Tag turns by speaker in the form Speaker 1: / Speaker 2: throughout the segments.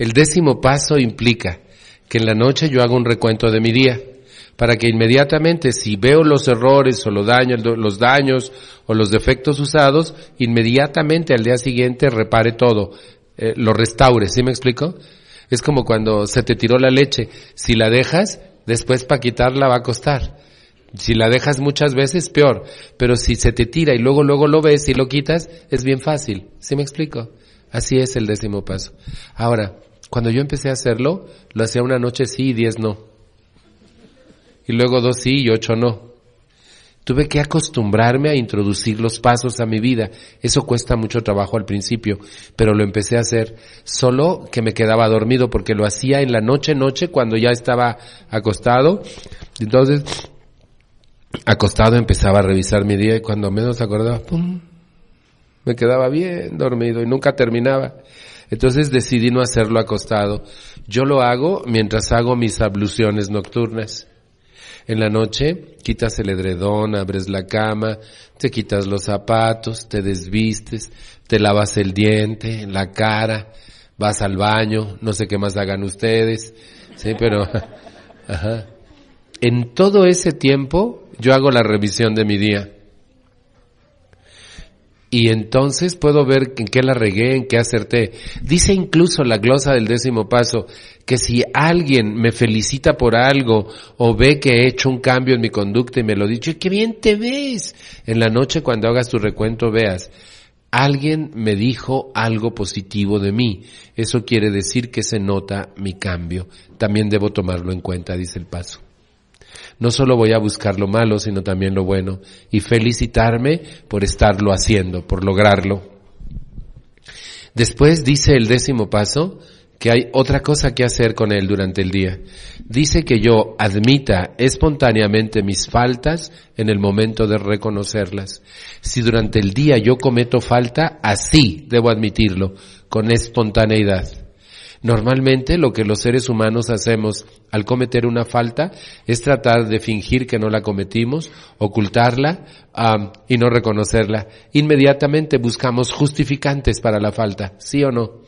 Speaker 1: El décimo paso implica que en la noche yo hago un recuento de mi día para que inmediatamente si veo los errores o los daños, los daños o los defectos usados, inmediatamente al día siguiente repare todo, eh, lo restaure, ¿sí me explico? Es como cuando se te tiró la leche, si la dejas, después para quitarla va a costar. Si la dejas muchas veces, peor. Pero si se te tira y luego, luego lo ves y lo quitas, es bien fácil. ¿Sí me explico? Así es el décimo paso. Ahora, cuando yo empecé a hacerlo, lo hacía una noche sí y diez no. Y luego dos sí y ocho no. Tuve que acostumbrarme a introducir los pasos a mi vida. Eso cuesta mucho trabajo al principio, pero lo empecé a hacer solo que me quedaba dormido porque lo hacía en la noche noche cuando ya estaba acostado. Entonces, acostado empezaba a revisar mi día y cuando menos acordaba, ¡pum! Me quedaba bien dormido y nunca terminaba. Entonces decidí no hacerlo acostado. Yo lo hago mientras hago mis abluciones nocturnas. En la noche quitas el edredón, abres la cama, te quitas los zapatos, te desvistes, te lavas el diente, la cara, vas al baño, no sé qué más hagan ustedes, sí, pero, ajá. En todo ese tiempo yo hago la revisión de mi día. Y entonces puedo ver en qué la regué, en qué acerté. Dice incluso la glosa del décimo paso que si alguien me felicita por algo o ve que he hecho un cambio en mi conducta y me lo dicho, qué bien te ves. En la noche cuando hagas tu recuento veas, alguien me dijo algo positivo de mí. Eso quiere decir que se nota mi cambio. También debo tomarlo en cuenta, dice el paso. No solo voy a buscar lo malo, sino también lo bueno y felicitarme por estarlo haciendo, por lograrlo. Después dice el décimo paso que hay otra cosa que hacer con él durante el día. Dice que yo admita espontáneamente mis faltas en el momento de reconocerlas. Si durante el día yo cometo falta, así debo admitirlo, con espontaneidad. Normalmente lo que los seres humanos hacemos al cometer una falta es tratar de fingir que no la cometimos, ocultarla y no reconocerla. Inmediatamente buscamos justificantes para la falta, ¿sí o no?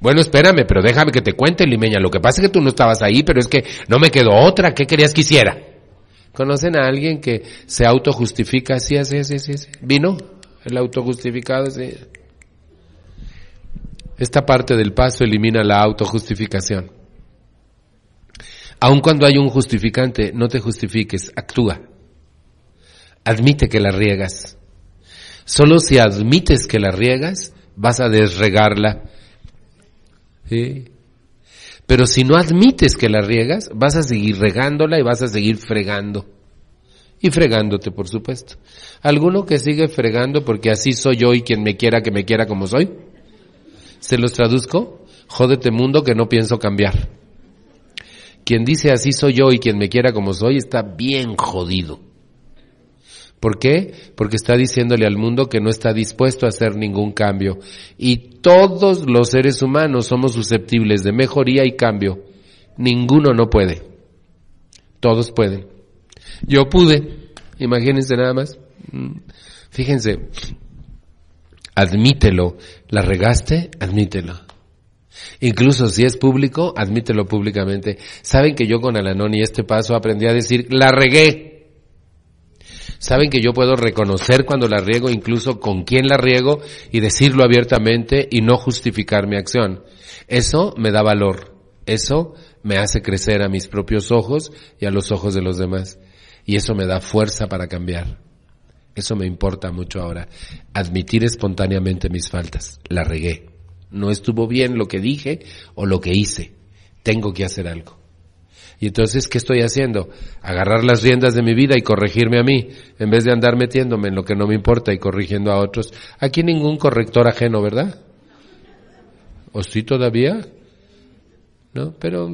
Speaker 1: Bueno, espérame, pero déjame que te cuente, Limeña. Lo que pasa es que tú no estabas ahí, pero es que no me quedó otra. ¿Qué querías que hiciera? ¿Conocen a alguien que se autojustifica? Sí, así, así, así, así. ¿Vino? El autojustificado, sí. Esta parte del paso elimina la autojustificación. Aun cuando hay un justificante, no te justifiques, actúa. Admite que la riegas. Solo si admites que la riegas, vas a desregarla. Pero si no admites que la riegas, vas a seguir regándola y vas a seguir fregando. Y fregándote, por supuesto. ¿Alguno que sigue fregando porque así soy yo y quien me quiera que me quiera como soy? Se los traduzco, jódete mundo que no pienso cambiar. Quien dice así soy yo y quien me quiera como soy está bien jodido. ¿Por qué? Porque está diciéndole al mundo que no está dispuesto a hacer ningún cambio. Y todos los seres humanos somos susceptibles de mejoría y cambio. Ninguno no puede. Todos pueden. Yo pude. Imagínense nada más. Mm. Fíjense, admítelo. ¿La regaste? Admítelo. Incluso si es público, admítelo públicamente. Saben que yo con Alanón y este paso aprendí a decir, la regué. Saben que yo puedo reconocer cuando la riego, incluso con quién la riego, y decirlo abiertamente y no justificar mi acción. Eso me da valor. Eso me hace crecer a mis propios ojos y a los ojos de los demás. Y eso me da fuerza para cambiar. Eso me importa mucho ahora. Admitir espontáneamente mis faltas. La regué. No estuvo bien lo que dije o lo que hice. Tengo que hacer algo. Y entonces, ¿qué estoy haciendo? Agarrar las riendas de mi vida y corregirme a mí, en vez de andar metiéndome en lo que no me importa y corrigiendo a otros. Aquí ningún corrector ajeno, ¿verdad? ¿O sí todavía? ¿No? Pero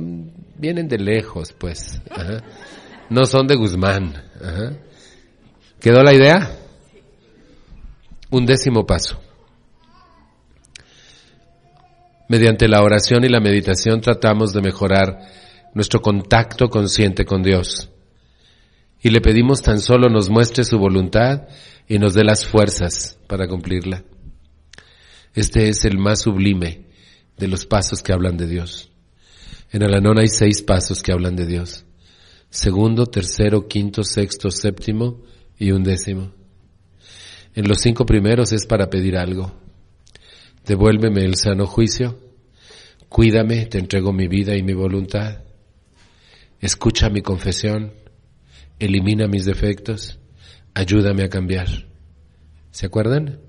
Speaker 1: vienen de lejos, pues. No son de Guzmán. ¿Quedó la idea? Un décimo paso. Mediante la oración y la meditación tratamos de mejorar nuestro contacto consciente con Dios. Y le pedimos tan solo nos muestre su voluntad y nos dé las fuerzas para cumplirla. Este es el más sublime de los pasos que hablan de Dios. En el Anón hay seis pasos que hablan de Dios. Segundo, tercero, quinto, sexto, séptimo y un décimo. En los cinco primeros es para pedir algo. Devuélveme el sano juicio. Cuídame, te entrego mi vida y mi voluntad. Escucha mi confesión. Elimina mis defectos. Ayúdame a cambiar. ¿Se acuerdan?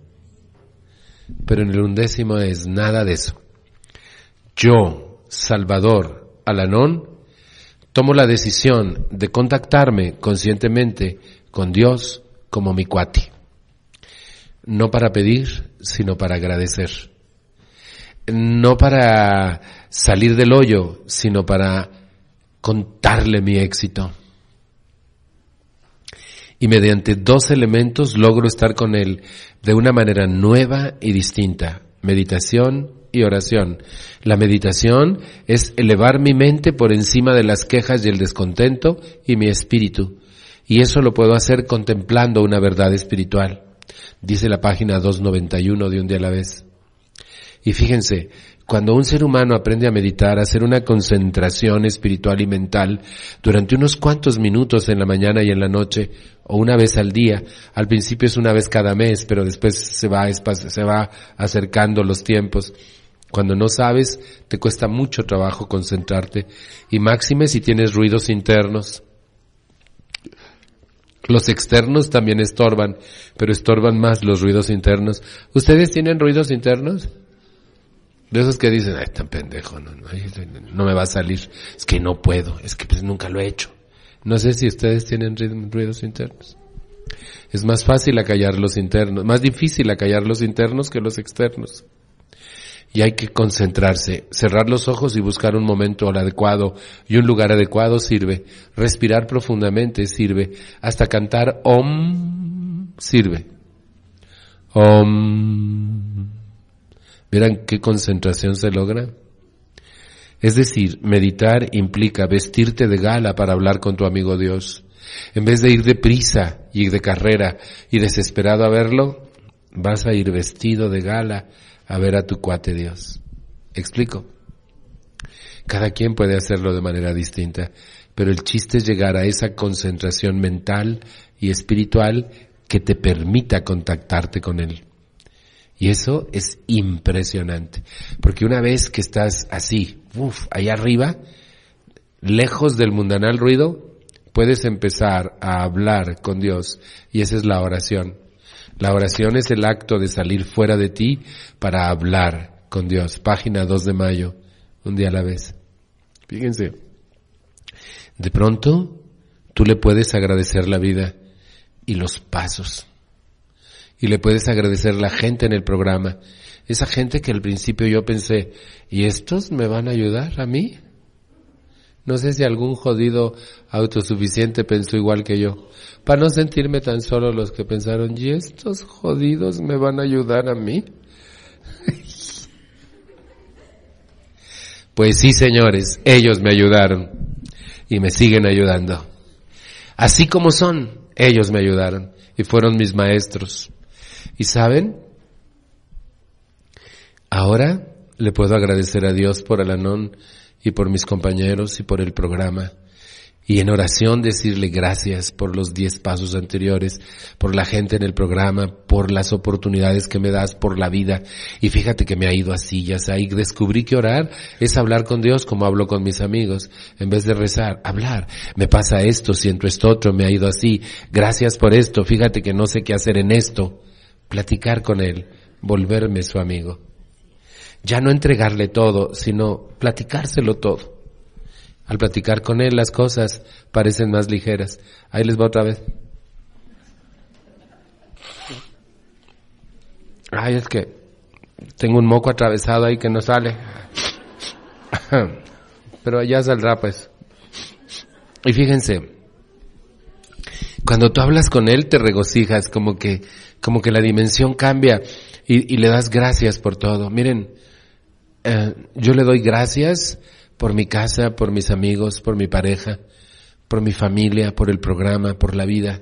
Speaker 1: Pero en el undécimo es nada de eso. Yo, Salvador Alanón, tomo la decisión de contactarme conscientemente con Dios como mi cuati. No para pedir, sino para agradecer. No para salir del hoyo, sino para contarle mi éxito. Y mediante dos elementos logro estar con Él de una manera nueva y distinta. Meditación y oración. La meditación es elevar mi mente por encima de las quejas y el descontento y mi espíritu. Y eso lo puedo hacer contemplando una verdad espiritual. Dice la página 291 de un día a la vez. Y fíjense, cuando un ser humano aprende a meditar, a hacer una concentración espiritual y mental durante unos cuantos minutos en la mañana y en la noche, o una vez al día, al principio es una vez cada mes, pero después se va, se va acercando los tiempos. Cuando no sabes, te cuesta mucho trabajo concentrarte, y máxime si tienes ruidos internos. Los externos también estorban, pero estorban más los ruidos internos. ¿Ustedes tienen ruidos internos? De esos que dicen, ay, tan pendejo, no, no, me va a salir, es que no puedo, es que pues nunca lo he hecho. No sé si ustedes tienen ruidos internos. Es más fácil acallar los internos, más difícil acallar los internos que los externos. Y hay que concentrarse, cerrar los ojos y buscar un momento adecuado y un lugar adecuado sirve. Respirar profundamente sirve. Hasta cantar om sirve. Om. ¿Verán qué concentración se logra? Es decir, meditar implica vestirte de gala para hablar con tu amigo Dios. En vez de ir de prisa y de carrera y desesperado a verlo, vas a ir vestido de gala a ver a tu cuate Dios. ¿Explico? Cada quien puede hacerlo de manera distinta, pero el chiste es llegar a esa concentración mental y espiritual que te permita contactarte con Él. Y eso es impresionante. Porque una vez que estás así, uff, allá arriba, lejos del mundanal ruido, puedes empezar a hablar con Dios. Y esa es la oración. La oración es el acto de salir fuera de ti para hablar con Dios. Página 2 de mayo, un día a la vez. Fíjense. De pronto, tú le puedes agradecer la vida y los pasos y le puedes agradecer la gente en el programa. Esa gente que al principio yo pensé, ¿y estos me van a ayudar a mí? No sé si algún jodido autosuficiente pensó igual que yo. Para no sentirme tan solo los que pensaron, ¿y estos jodidos me van a ayudar a mí? pues sí, señores, ellos me ayudaron y me siguen ayudando. Así como son, ellos me ayudaron y fueron mis maestros. Y saben, ahora le puedo agradecer a Dios por Alanón y por mis compañeros y por el programa. Y en oración decirle gracias por los diez pasos anteriores, por la gente en el programa, por las oportunidades que me das, por la vida. Y fíjate que me ha ido así, ya sé, y descubrí que orar es hablar con Dios como hablo con mis amigos. En vez de rezar, hablar. Me pasa esto, siento esto otro, me ha ido así. Gracias por esto, fíjate que no sé qué hacer en esto platicar con Él, volverme su amigo. Ya no entregarle todo, sino platicárselo todo. Al platicar con Él las cosas parecen más ligeras. Ahí les va otra vez. Ay, es que tengo un moco atravesado ahí que no sale. Pero ya saldrá pues. Y fíjense, cuando tú hablas con Él te regocijas, como que como que la dimensión cambia y, le das gracias por todo. Miren, eh, yo le doy gracias por mi casa, por mis amigos, por mi pareja, por mi familia, por el programa, por la vida.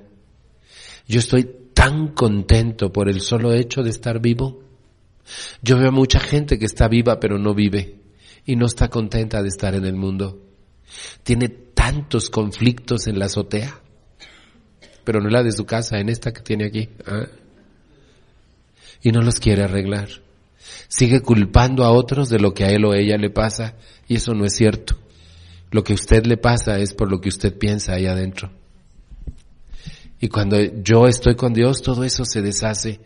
Speaker 1: Yo estoy tan contento por el solo hecho de estar vivo. Yo veo mucha gente que está viva pero no vive y no está contenta de estar en el mundo. Tiene tantos conflictos en la azotea, pero no la de su casa, en esta que tiene aquí. ¿ah? Y no los quiere arreglar. Sigue culpando a otros de lo que a él o ella le pasa y eso no es cierto. Lo que a usted le pasa es por lo que usted piensa ahí adentro. Y cuando yo estoy con Dios, todo eso se deshace,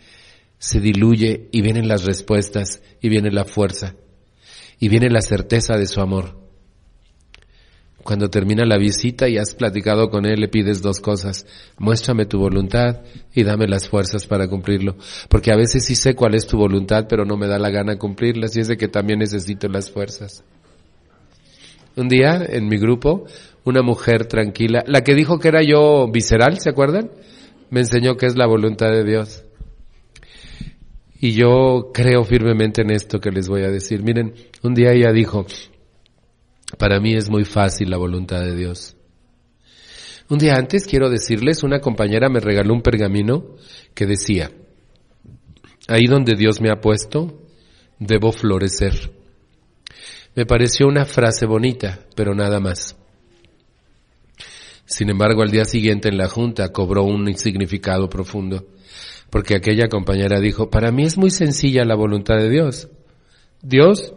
Speaker 1: se diluye y vienen las respuestas y viene la fuerza y viene la certeza de su amor. Cuando termina la visita y has platicado con Él, le pides dos cosas. Muéstrame tu voluntad y dame las fuerzas para cumplirlo. Porque a veces sí sé cuál es tu voluntad, pero no me da la gana cumplirlas y es de que también necesito las fuerzas. Un día en mi grupo, una mujer tranquila, la que dijo que era yo visceral, ¿se acuerdan? Me enseñó que es la voluntad de Dios. Y yo creo firmemente en esto que les voy a decir. Miren, un día ella dijo, para mí es muy fácil la voluntad de Dios. Un día antes, quiero decirles, una compañera me regaló un pergamino que decía, ahí donde Dios me ha puesto, debo florecer. Me pareció una frase bonita, pero nada más. Sin embargo, al día siguiente en la junta cobró un significado profundo, porque aquella compañera dijo, para mí es muy sencilla la voluntad de Dios. Dios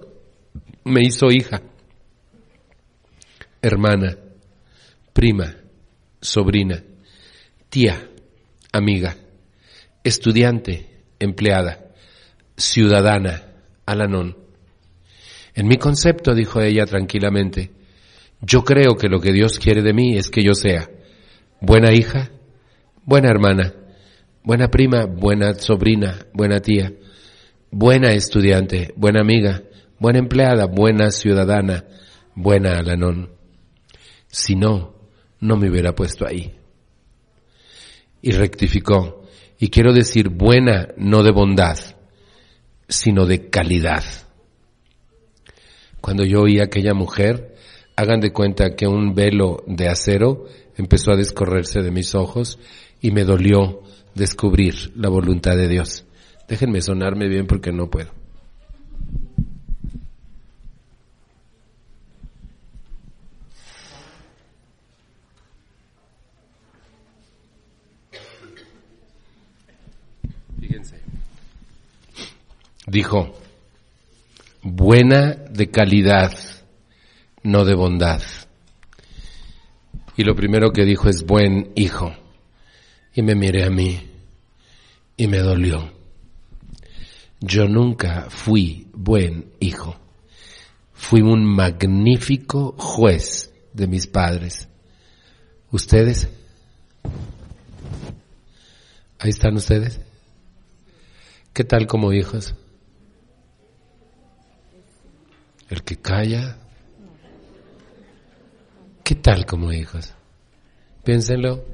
Speaker 1: me hizo hija hermana, prima, sobrina, tía, amiga, estudiante, empleada, ciudadana, alanón. En mi concepto, dijo ella tranquilamente, yo creo que lo que Dios quiere de mí es que yo sea buena hija, buena hermana, buena prima, buena sobrina, buena tía, buena estudiante, buena amiga, buena empleada, buena ciudadana, buena alanón. Si no, no me hubiera puesto ahí. Y rectificó. Y quiero decir buena, no de bondad, sino de calidad. Cuando yo oí a aquella mujer, hagan de cuenta que un velo de acero empezó a descorrerse de mis ojos y me dolió descubrir la voluntad de Dios. Déjenme sonarme bien porque no puedo. Dijo, buena de calidad, no de bondad. Y lo primero que dijo es buen hijo. Y me miré a mí y me dolió. Yo nunca fui buen hijo. Fui un magnífico juez de mis padres. ¿Ustedes? Ahí están ustedes. ¿Qué tal como hijos? El que calla. ¿Qué tal como hijos? Piénsenlo.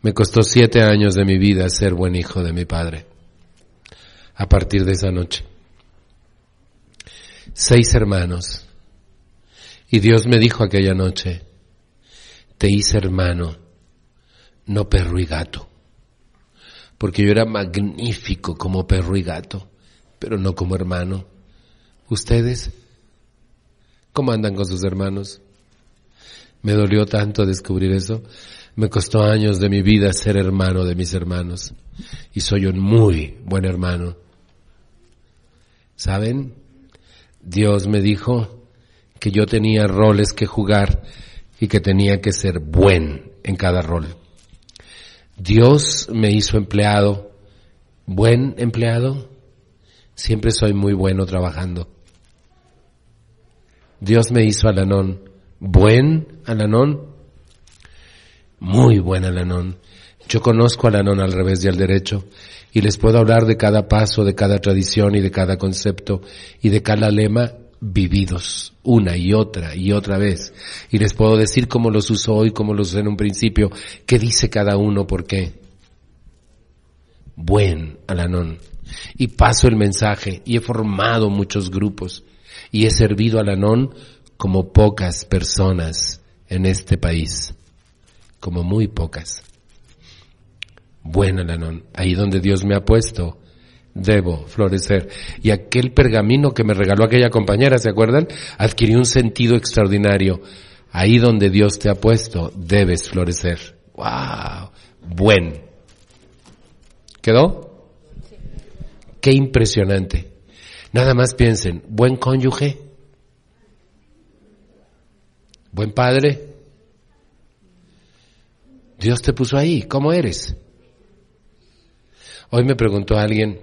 Speaker 1: Me costó siete años de mi vida ser buen hijo de mi padre. A partir de esa noche. Seis hermanos. Y Dios me dijo aquella noche, te hice hermano, no perro y gato. Porque yo era magnífico como perro y gato, pero no como hermano. ¿Ustedes? ¿Cómo andan con sus hermanos? Me dolió tanto descubrir eso. Me costó años de mi vida ser hermano de mis hermanos. Y soy un muy buen hermano. ¿Saben? Dios me dijo que yo tenía roles que jugar y que tenía que ser buen en cada rol. Dios me hizo empleado, buen empleado. Siempre soy muy bueno trabajando. Dios me hizo Alanón. ¿Buen Alanón? Muy buen Alanón. Yo conozco Alanón al revés y al derecho y les puedo hablar de cada paso, de cada tradición y de cada concepto y de cada lema vividos una y otra y otra vez. Y les puedo decir cómo los usó hoy, cómo los usé en un principio, qué dice cada uno, por qué. Buen Alanón. Y paso el mensaje y he formado muchos grupos y he servido al Anón como pocas personas en este país, como muy pocas. Bueno, Anón, ahí donde Dios me ha puesto, debo florecer. Y aquel pergamino que me regaló aquella compañera, ¿se acuerdan? Adquirió un sentido extraordinario. Ahí donde Dios te ha puesto, debes florecer. ¡Wow! Buen. ¿Quedó? Qué impresionante. Nada más piensen, buen cónyuge, buen padre. Dios te puso ahí, ¿cómo eres? Hoy me preguntó alguien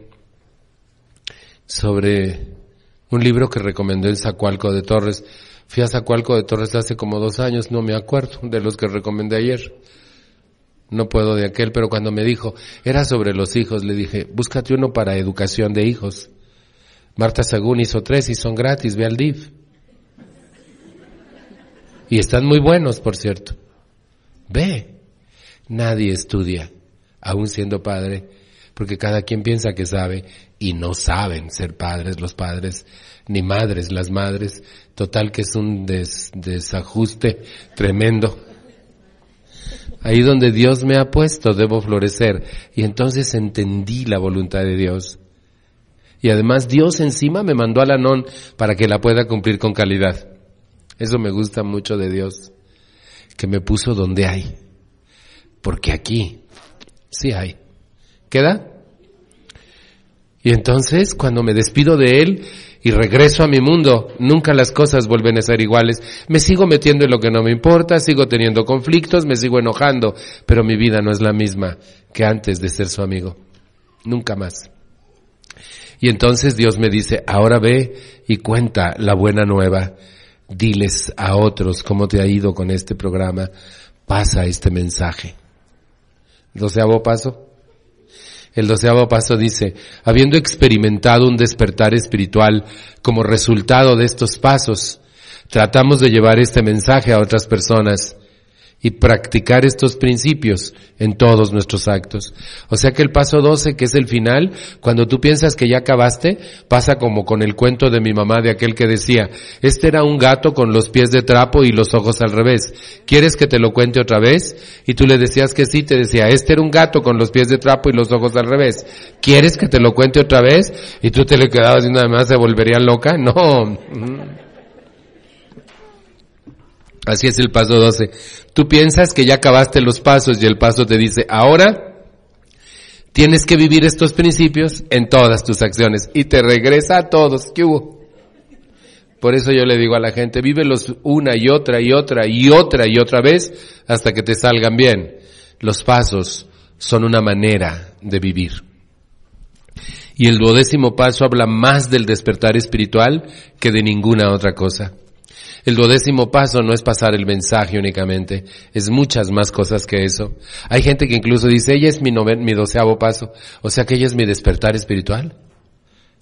Speaker 1: sobre un libro que recomendó en Zacualco de Torres. Fui a Zacualco de Torres hace como dos años, no me acuerdo de los que recomendé ayer. No puedo de aquel, pero cuando me dijo, era sobre los hijos, le dije, búscate uno para educación de hijos. Marta Sagún hizo tres y son gratis, ve al DIF. Y están muy buenos, por cierto. Ve. Nadie estudia, aún siendo padre, porque cada quien piensa que sabe y no saben ser padres los padres, ni madres las madres. Total que es un desajuste tremendo. Ahí donde Dios me ha puesto debo florecer. Y entonces entendí la voluntad de Dios. Y además Dios encima me mandó a la non para que la pueda cumplir con calidad. Eso me gusta mucho de Dios, que me puso donde hay. Porque aquí sí hay. ¿Queda? Y entonces cuando me despido de Él y regreso a mi mundo, nunca las cosas vuelven a ser iguales. Me sigo metiendo en lo que no me importa, sigo teniendo conflictos, me sigo enojando, pero mi vida no es la misma que antes de ser su amigo. Nunca más. Y entonces Dios me dice, ahora ve y cuenta la buena nueva. Diles a otros cómo te ha ido con este programa. Pasa este mensaje. Doceavo paso. El doceavo paso dice, habiendo experimentado un despertar espiritual como resultado de estos pasos, tratamos de llevar este mensaje a otras personas y practicar estos principios en todos nuestros actos. O sea que el paso 12, que es el final, cuando tú piensas que ya acabaste, pasa como con el cuento de mi mamá de aquel que decía, este era un gato con los pies de trapo y los ojos al revés. ¿Quieres que te lo cuente otra vez? Y tú le decías que sí, te decía, este era un gato con los pies de trapo y los ojos al revés. ¿Quieres que te lo cuente otra vez? Y tú te le quedabas y nada más se volvería loca. No. Así es el paso 12. Tú piensas que ya acabaste los pasos y el paso te dice, ahora tienes que vivir estos principios en todas tus acciones y te regresa a todos. ¿Qué hubo? Por eso yo le digo a la gente, vívelos una y otra y otra y otra y otra vez hasta que te salgan bien. Los pasos son una manera de vivir. Y el duodécimo paso habla más del despertar espiritual que de ninguna otra cosa. El duodécimo paso no es pasar el mensaje únicamente, es muchas más cosas que eso. Hay gente que incluso dice, ella es mi, mi doceavo paso, o sea que ella es mi despertar espiritual.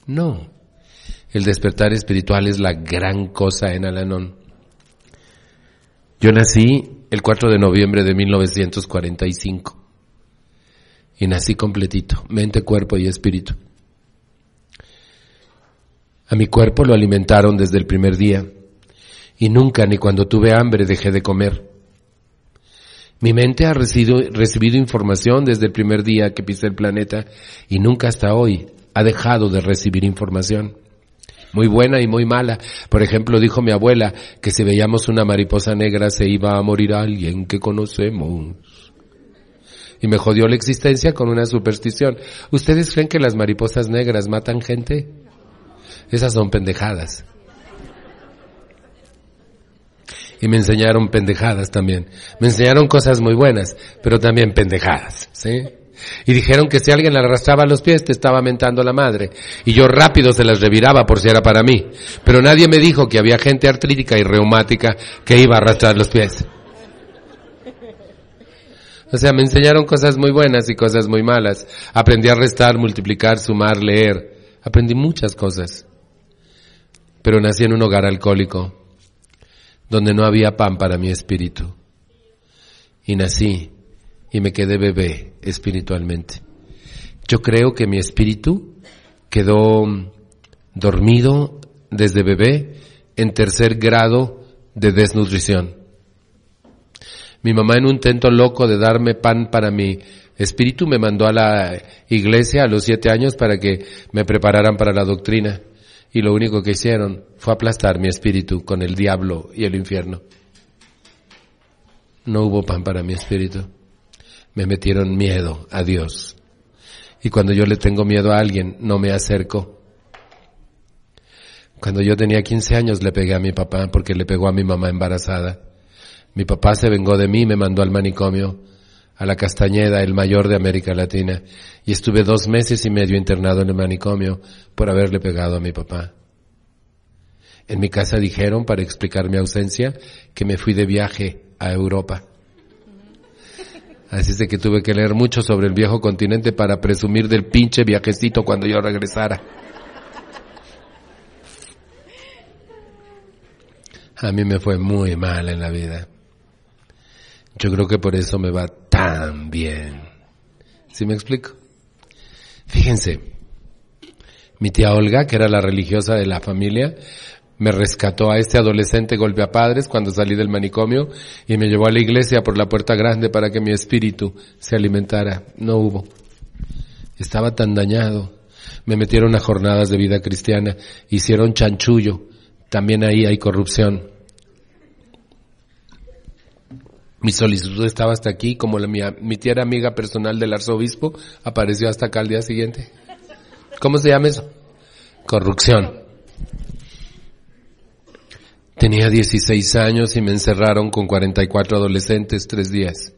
Speaker 1: No, el despertar espiritual es la gran cosa en Alanón. Yo nací el 4 de noviembre de 1945 y nací completito, mente, cuerpo y espíritu. A mi cuerpo lo alimentaron desde el primer día y nunca ni cuando tuve hambre dejé de comer. Mi mente ha recibido, información desde el primer día que pisé el planeta y nunca hasta hoy ha dejado de recibir información. Muy buena y muy mala. Por ejemplo, dijo mi abuela que si veíamos una mariposa negra se iba a morir alguien que conocemos. Y me jodió la existencia con una superstición. ¿Ustedes creen que las mariposas negras matan gente? Esas son pendejadas y me enseñaron pendejadas también. Me enseñaron cosas muy buenas, pero también pendejadas, ¿sí? Y dijeron que si alguien le arrastraba los pies te estaba mentando la madre. Y yo rápido se las reviraba por si era para mí. Pero nadie me dijo que había gente artrítica y reumática que iba a arrastrar los pies. O sea, me enseñaron cosas muy buenas y cosas muy malas. Aprendí a restar, multiplicar, sumar, leer. Aprendí muchas cosas. Pero nací en un hogar alcohólico donde no había pan para mi espíritu. Y nací y me quedé bebé espiritualmente. Yo creo que mi espíritu quedó dormido desde bebé en tercer grado de desnutrición. Mi mamá en un intento loco de darme pan para mi espíritu me mandó a la iglesia a los siete años para que me prepararan para la doctrina. Y lo único que hicieron fue aplastar mi espíritu con el diablo y el infierno. No hubo pan para mi espíritu. Me metieron miedo a Dios. Y cuando yo le tengo miedo a alguien, no me acerco. Cuando yo tenía 15 años le pegué a mi papá porque le pegó a mi mamá embarazada. Mi papá se vengó de mí me mandó al manicomio a la Castañeda, el mayor de América Latina, y estuve dos meses y medio internado en el manicomio por haberle pegado a mi papá. En mi casa dijeron, para explicar mi ausencia, que me fui de viaje a Europa. Así es de que tuve que leer mucho sobre el viejo continente para presumir del pinche viajecito cuando yo regresara. A mí me fue muy mal en la vida. Yo creo que por eso me va tan bien. ¿Sí me explico? Fíjense, mi tía Olga, que era la religiosa de la familia, me rescató a este adolescente golpea padres cuando salí del manicomio y me llevó a la iglesia por la puerta grande para que mi espíritu se alimentara. No hubo. Estaba tan dañado. Me metieron a jornadas de vida cristiana, hicieron chanchullo. También ahí hay corrupción. Mi solicitud estaba hasta aquí, como la, mi, mi tía era amiga personal del arzobispo, apareció hasta acá al día siguiente. ¿Cómo se llama eso? Corrupción. Tenía 16 años y me encerraron con 44 adolescentes tres días.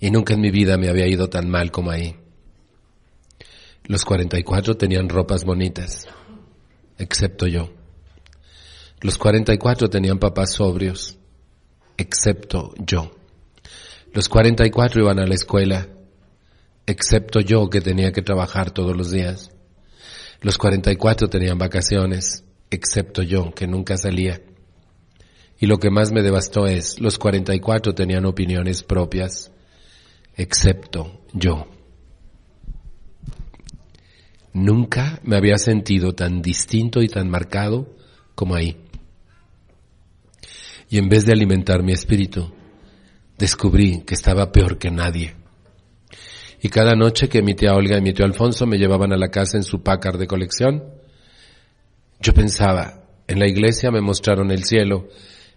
Speaker 1: Y nunca en mi vida me había ido tan mal como ahí. Los 44 tenían ropas bonitas, excepto yo. Los 44 tenían papás sobrios, excepto yo. Los 44 iban a la escuela, excepto yo que tenía que trabajar todos los días. Los 44 tenían vacaciones, excepto yo que nunca salía. Y lo que más me devastó es, los 44 tenían opiniones propias, excepto yo. Nunca me había sentido tan distinto y tan marcado como ahí. Y en vez de alimentar mi espíritu, descubrí que estaba peor que nadie. Y cada noche que mi tía Olga y mi tío Alfonso me llevaban a la casa en su pácar de colección, yo pensaba, en la iglesia me mostraron el cielo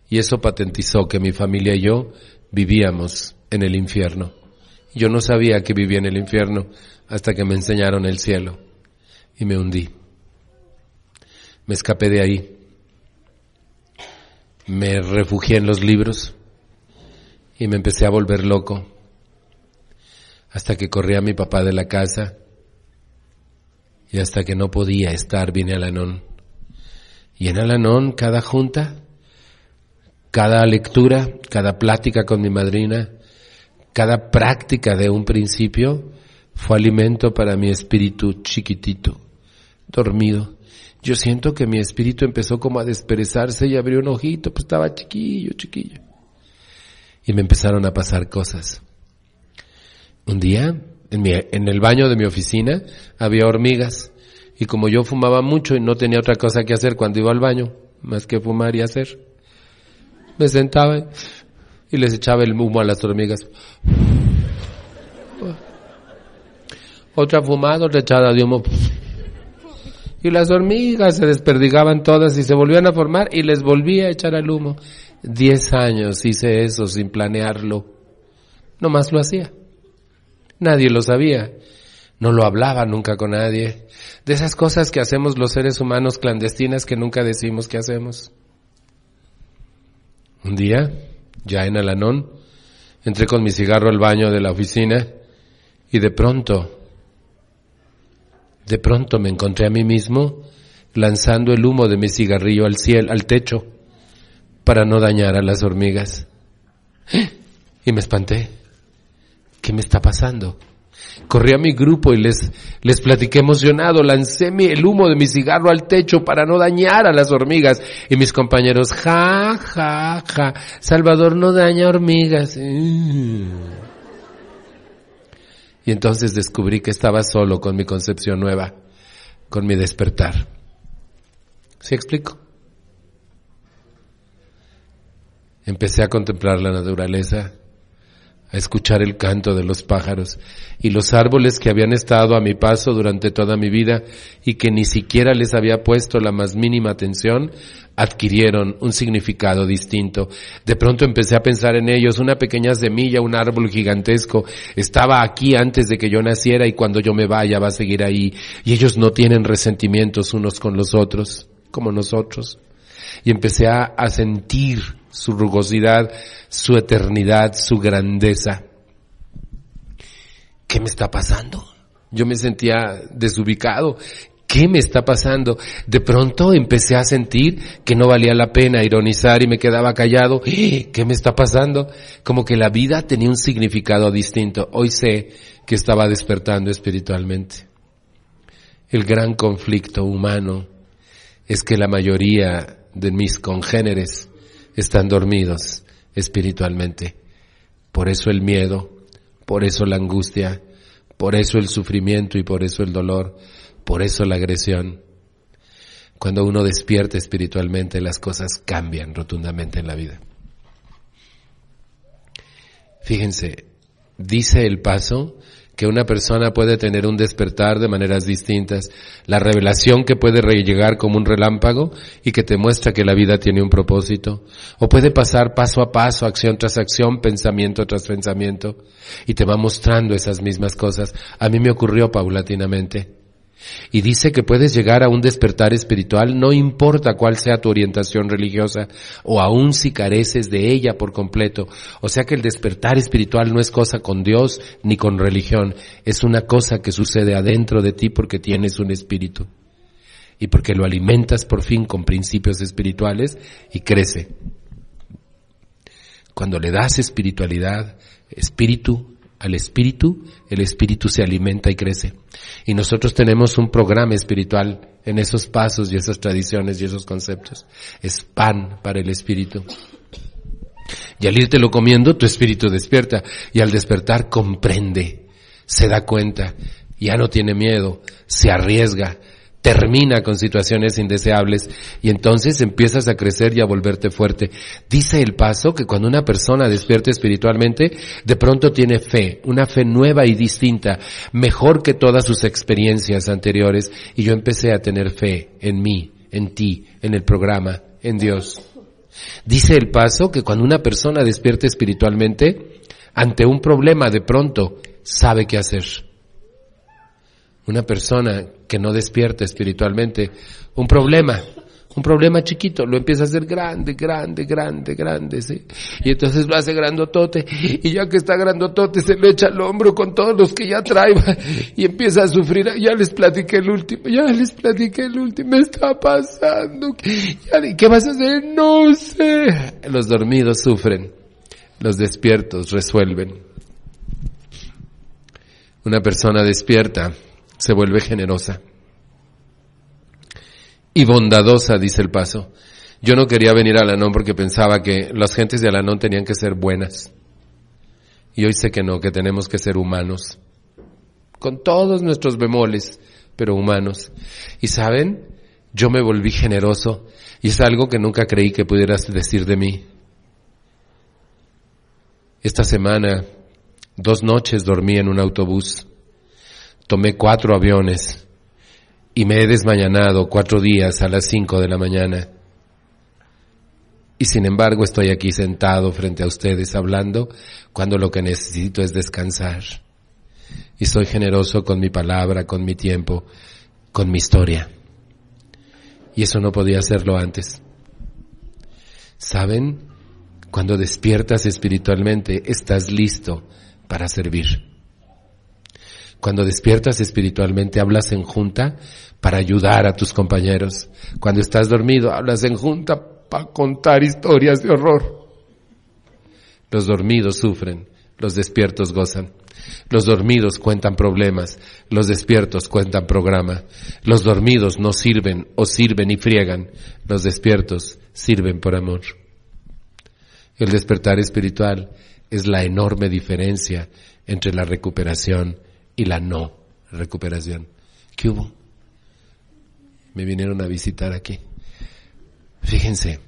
Speaker 1: y eso patentizó que mi familia y yo vivíamos en el infierno. Yo no sabía que vivía en el infierno hasta que me enseñaron el cielo y me hundí. Me escapé de ahí. Me refugié en los libros y me empecé a volver loco hasta que corrí a mi papá de la casa y hasta que no podía estar vine a Alanón. Y en Alanón cada junta, cada lectura, cada plática con mi madrina, cada práctica de un principio fue alimento para mi espíritu chiquitito, dormido. Yo siento que mi espíritu empezó como a desperezarse y abrió un ojito, pues estaba chiquillo, chiquillo y me empezaron a pasar cosas. Un día, en, mi, en el baño de mi oficina, había hormigas y como yo fumaba mucho y no tenía otra cosa que hacer cuando iba al baño, más que fumar y hacer, me sentaba y les echaba el humo a las hormigas. Otra fumada, otra echada de humo. Y las hormigas se desperdigaban todas y se volvían a formar y les volvía a echar el humo. Diez años hice eso sin planearlo. No más lo hacía. Nadie lo sabía. No lo hablaba nunca con nadie. De esas cosas que hacemos los seres humanos clandestinas que nunca decimos que hacemos. Un día, ya en Alanón, entré con mi cigarro al baño de la oficina y de pronto, de pronto me encontré a mí mismo lanzando el humo de mi cigarrillo al cielo, al techo para no dañar a las hormigas. Y me espanté. ¿Qué me está pasando? Corrí a mi grupo y les, les platiqué emocionado, lancé mi, el humo de mi cigarro al techo para no dañar a las hormigas. Y mis compañeros, ja, ja, ja, Salvador no daña hormigas. Y entonces descubrí que estaba solo con mi concepción nueva, con mi despertar. ¿Sí explico? Empecé a contemplar la naturaleza, a escuchar el canto de los pájaros y los árboles que habían estado a mi paso durante toda mi vida y que ni siquiera les había puesto la más mínima atención, adquirieron un significado distinto. De pronto empecé a pensar en ellos, una pequeña semilla, un árbol gigantesco, estaba aquí antes de que yo naciera y cuando yo me vaya va a seguir ahí. Y ellos no tienen resentimientos unos con los otros, como nosotros. Y empecé a, a sentir su rugosidad, su eternidad, su grandeza. ¿Qué me está pasando? Yo me sentía desubicado. ¿Qué me está pasando? De pronto empecé a sentir que no valía la pena ironizar y me quedaba callado. ¡Eh! ¿Qué me está pasando? Como que la vida tenía un significado distinto. Hoy sé que estaba despertando espiritualmente. El gran conflicto humano es que la mayoría de mis congéneres están dormidos espiritualmente. Por eso el miedo, por eso la angustia, por eso el sufrimiento y por eso el dolor, por eso la agresión. Cuando uno despierta espiritualmente las cosas cambian rotundamente en la vida. Fíjense, dice el paso que una persona puede tener un despertar de maneras distintas, la revelación que puede llegar como un relámpago y que te muestra que la vida tiene un propósito, o puede pasar paso a paso, acción tras acción, pensamiento tras pensamiento, y te va mostrando esas mismas cosas. A mí me ocurrió paulatinamente. Y dice que puedes llegar a un despertar espiritual no importa cuál sea tu orientación religiosa o aun si careces de ella por completo. O sea que el despertar espiritual no es cosa con Dios ni con religión, es una cosa que sucede adentro de ti porque tienes un espíritu y porque lo alimentas por fin con principios espirituales y crece. Cuando le das espiritualidad, espíritu, al espíritu, el espíritu se alimenta y crece. Y nosotros tenemos un programa espiritual en esos pasos y esas tradiciones y esos conceptos. Es pan para el espíritu. Y al lo comiendo, tu espíritu despierta. Y al despertar comprende, se da cuenta, ya no tiene miedo, se arriesga, termina con situaciones indeseables y entonces empiezas a crecer y a volverte fuerte. Dice el paso que cuando una persona despierta espiritualmente, de pronto tiene fe, una fe nueva y distinta, mejor que todas sus experiencias anteriores y yo empecé a tener fe en mí, en ti, en el programa, en Dios. Dice el paso que cuando una persona despierta espiritualmente, ante un problema de pronto sabe qué hacer una persona que no despierta espiritualmente, un problema, un problema chiquito, lo empieza a hacer grande, grande, grande, grande, ¿sí? Y entonces lo hace grandotote, y ya que está grandotote se le echa al hombro con todos los que ya trae, y empieza a sufrir, ya les platiqué el último, ya les platiqué el último, está pasando, ¿qué vas a hacer? No sé. Los dormidos sufren, los despiertos resuelven. Una persona despierta se vuelve generosa y bondadosa, dice el paso. Yo no quería venir a Alanón porque pensaba que las gentes de Alanón tenían que ser buenas. Y hoy sé que no, que tenemos que ser humanos. Con todos nuestros bemoles, pero humanos. Y saben, yo me volví generoso y es algo que nunca creí que pudieras decir de mí. Esta semana, dos noches dormí en un autobús Tomé cuatro aviones y me he desmañanado cuatro días a las cinco de la mañana. Y sin embargo estoy aquí sentado frente a ustedes hablando cuando lo que necesito es descansar. Y soy generoso con mi palabra, con mi tiempo, con mi historia. Y eso no podía hacerlo antes. ¿Saben? Cuando despiertas espiritualmente, estás listo para servir. Cuando despiertas espiritualmente, hablas en junta para ayudar a tus compañeros. Cuando estás dormido, hablas en junta para contar historias de horror. Los dormidos sufren, los despiertos gozan. Los dormidos cuentan problemas, los despiertos cuentan programa. Los dormidos no sirven o sirven y friegan, los despiertos sirven por amor. El despertar espiritual es la enorme diferencia entre la recuperación y la no recuperación. ¿Qué hubo? Me vinieron a visitar aquí. Fíjense,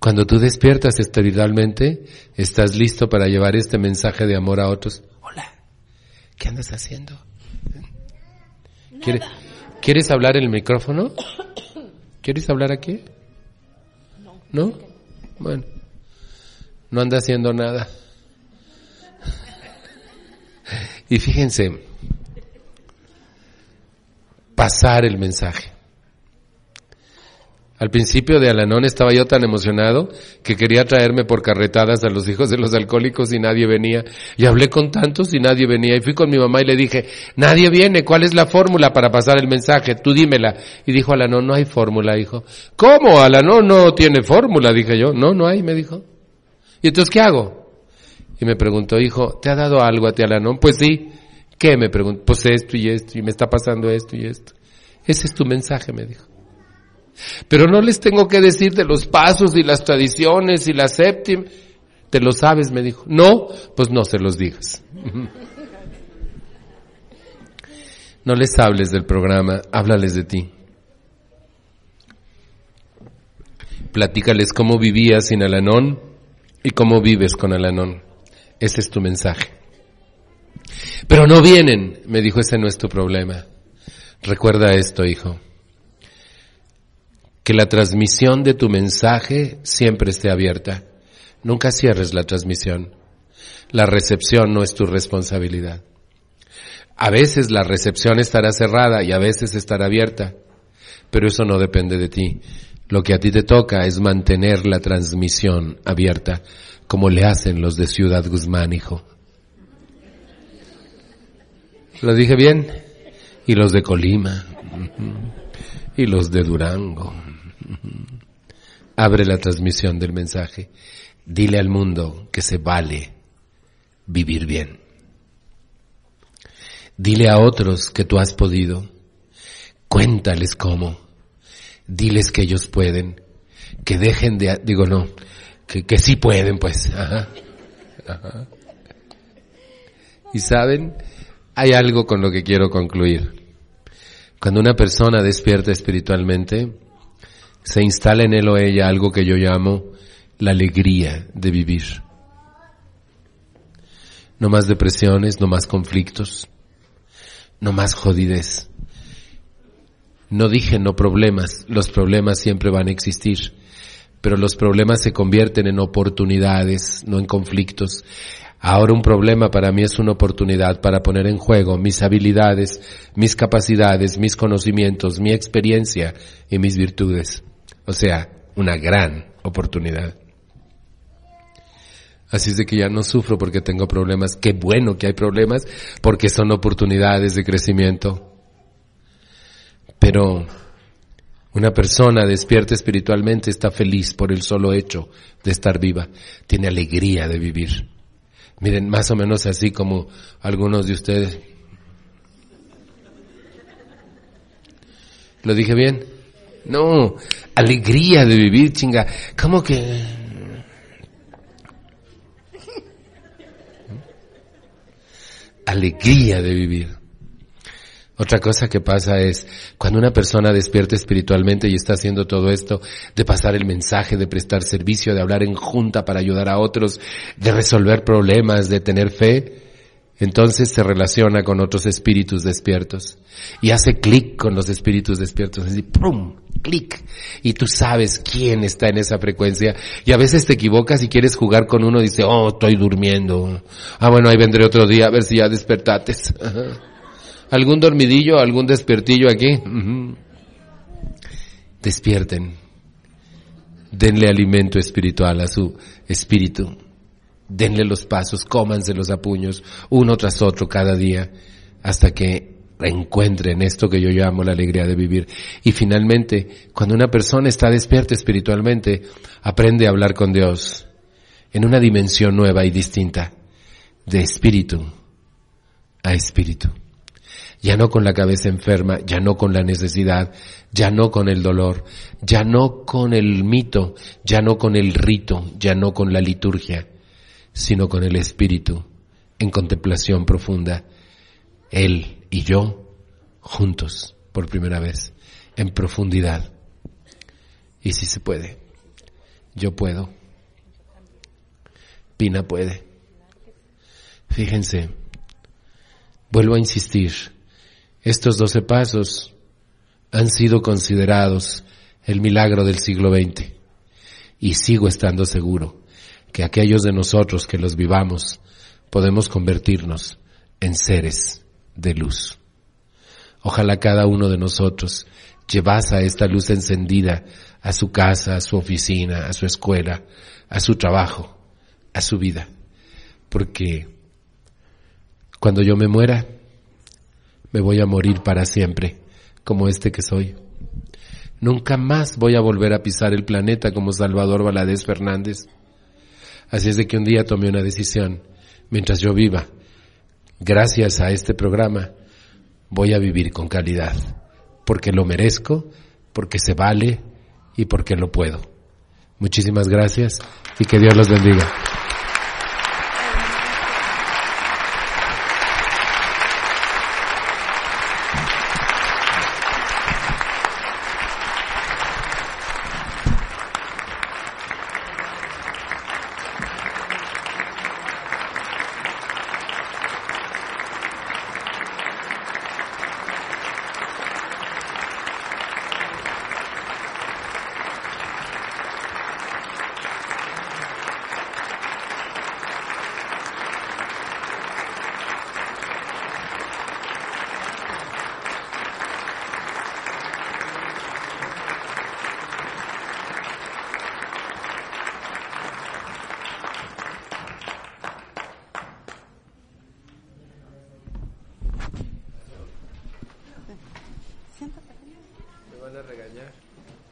Speaker 1: Cuando tú despiertas espiritualmente, estás listo para llevar este mensaje de amor a otros. Hola, ¿qué andas haciendo? ¿Quieres, ¿Quieres hablar en el micrófono? ¿Quieres hablar aquí? ¿No? Bueno, no anda haciendo nada. Y fíjense, pasar el mensaje. Al principio de Alanón estaba yo tan emocionado que quería traerme por carretadas a los hijos de los alcohólicos y nadie venía. Y hablé con tantos y nadie venía. Y fui con mi mamá y le dije, nadie viene, ¿cuál es la fórmula para pasar el mensaje? Tú dímela. Y dijo Alanón, no hay fórmula, hijo. ¿Cómo? Alanón no tiene fórmula, dije yo. No, no hay, me dijo. ¿Y entonces qué hago? Y me preguntó, hijo, ¿te ha dado algo a ti Alanón? Pues sí. ¿Qué? Me preguntó, pues esto y esto, y me está pasando esto y esto. Ese es tu mensaje, me dijo. Pero no les tengo que decir de los pasos y las tradiciones y la séptima. Te lo sabes, me dijo. No, pues no se los digas. No les hables del programa, háblales de ti. Platícales cómo vivías sin Alanón y cómo vives con Alanón. Ese es tu mensaje. Pero no vienen, me dijo, ese no es tu problema. Recuerda esto, hijo que la transmisión de tu mensaje siempre esté abierta. Nunca cierres la transmisión. La recepción no es tu responsabilidad. A veces la recepción estará cerrada y a veces estará abierta, pero eso no depende de ti. Lo que a ti te toca es mantener la transmisión abierta, como le hacen los de Ciudad Guzmán, hijo. ¿Lo dije bien? Y los de Colima. Y los de Durango. Abre la transmisión del mensaje. Dile al mundo que se vale vivir bien. Dile a otros que tú has podido. Cuéntales cómo. Diles que ellos pueden. Que dejen de, digo no, que, que sí pueden pues. Y saben, hay algo con lo que quiero concluir. Cuando una persona despierta espiritualmente, se instala en él o ella algo que yo llamo la alegría de vivir. No más depresiones, no más conflictos, no más jodidez. No dije no problemas, los problemas siempre van a existir, pero los problemas se convierten en oportunidades, no en conflictos. Ahora un problema para mí es una oportunidad para poner en juego mis habilidades, mis capacidades, mis conocimientos, mi experiencia y mis virtudes. O sea, una gran oportunidad. Así es de que ya no sufro porque tengo problemas. Qué bueno que hay problemas porque son oportunidades de crecimiento. Pero una persona despierta espiritualmente está feliz por el solo hecho de estar viva. Tiene alegría de vivir. Miren, más o menos así como algunos de ustedes. ¿Lo dije bien? No, alegría de vivir, chinga. ¿Cómo que? Alegría de vivir. Otra cosa que pasa es cuando una persona despierta espiritualmente y está haciendo todo esto, de pasar el mensaje, de prestar servicio, de hablar en junta para ayudar a otros, de resolver problemas, de tener fe, entonces se relaciona con otros espíritus despiertos y hace clic con los espíritus despiertos, así, ¡pum! clic y tú sabes quién está en esa frecuencia y a veces te equivocas y quieres jugar con uno y dice, oh, estoy durmiendo. Ah, bueno, ahí vendré otro día a ver si ya despertates. ¿Algún dormidillo, algún despertillo aquí? Despierten. Denle alimento espiritual a su espíritu denle los pasos, cómanse a puños, uno tras otro cada día, hasta que reencuentren esto que yo llamo la alegría de vivir. Y finalmente, cuando una persona está despierta espiritualmente, aprende a hablar con Dios en una dimensión nueva y distinta, de espíritu a espíritu. Ya no con la cabeza enferma, ya no con la necesidad, ya no con el dolor, ya no con el mito, ya no con el rito, ya no con la liturgia, sino con el Espíritu, en contemplación profunda, Él y yo, juntos, por primera vez, en profundidad. Y si se puede, Yo puedo. Pina puede. Fíjense, vuelvo a insistir, estos doce pasos han sido considerados el milagro del siglo XX y sigo estando seguro que aquellos de nosotros que los vivamos podemos convertirnos en seres de luz. Ojalá cada uno de nosotros llevase esta luz encendida a su casa, a su oficina, a su escuela, a su trabajo, a su vida. Porque cuando yo me muera, me voy a morir para siempre, como este que soy. Nunca más voy a volver a pisar el planeta como Salvador Valadez Fernández. Así es de que un día tomé una decisión. Mientras yo viva, gracias a este programa, voy a vivir con calidad. Porque lo merezco, porque se vale y porque lo puedo. Muchísimas gracias y que Dios los bendiga.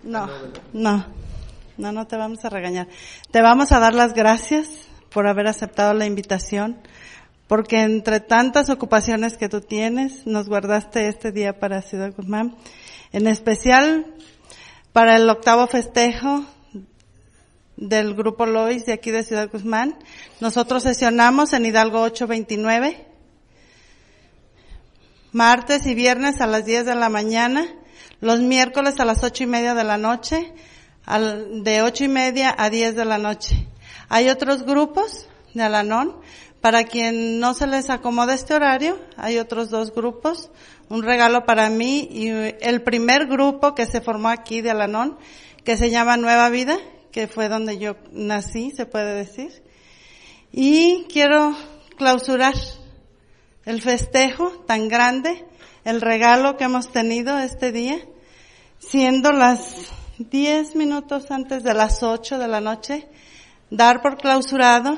Speaker 2: No, no, no, no te vamos a regañar. Te vamos a dar las gracias por haber aceptado la invitación, porque entre tantas ocupaciones que tú tienes, nos guardaste este día para Ciudad Guzmán, en especial para el octavo festejo del grupo Lois de aquí de Ciudad Guzmán. Nosotros sesionamos en Hidalgo 829, martes y viernes a las 10 de la mañana los miércoles a las ocho y media de la noche, al, de ocho y media a diez de la noche. Hay otros grupos de Alanón. Para quien no se les acomoda este horario, hay otros dos grupos. Un regalo para mí y el primer grupo que se formó aquí de Alanón, que se llama Nueva Vida, que fue donde yo nací, se puede decir. Y quiero clausurar el festejo tan grande el regalo que hemos tenido este día, siendo las 10 minutos antes de las 8 de la noche, dar por clausurado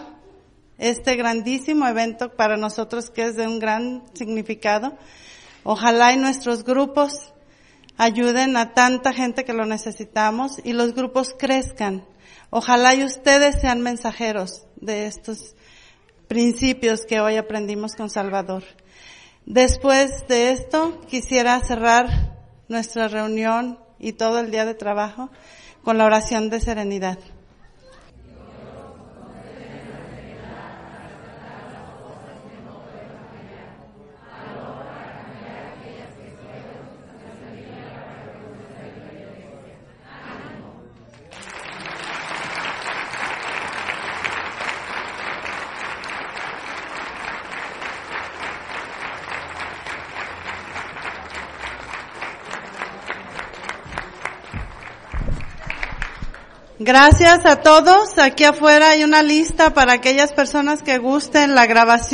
Speaker 2: este grandísimo evento para nosotros que es de un gran significado. Ojalá y nuestros grupos ayuden a tanta gente que lo necesitamos y los grupos crezcan. Ojalá y ustedes sean mensajeros de estos principios que hoy aprendimos con Salvador. Después de esto, quisiera cerrar nuestra reunión y todo el día de trabajo con la oración de serenidad. Gracias a todos. Aquí afuera hay una lista para aquellas personas que gusten la grabación.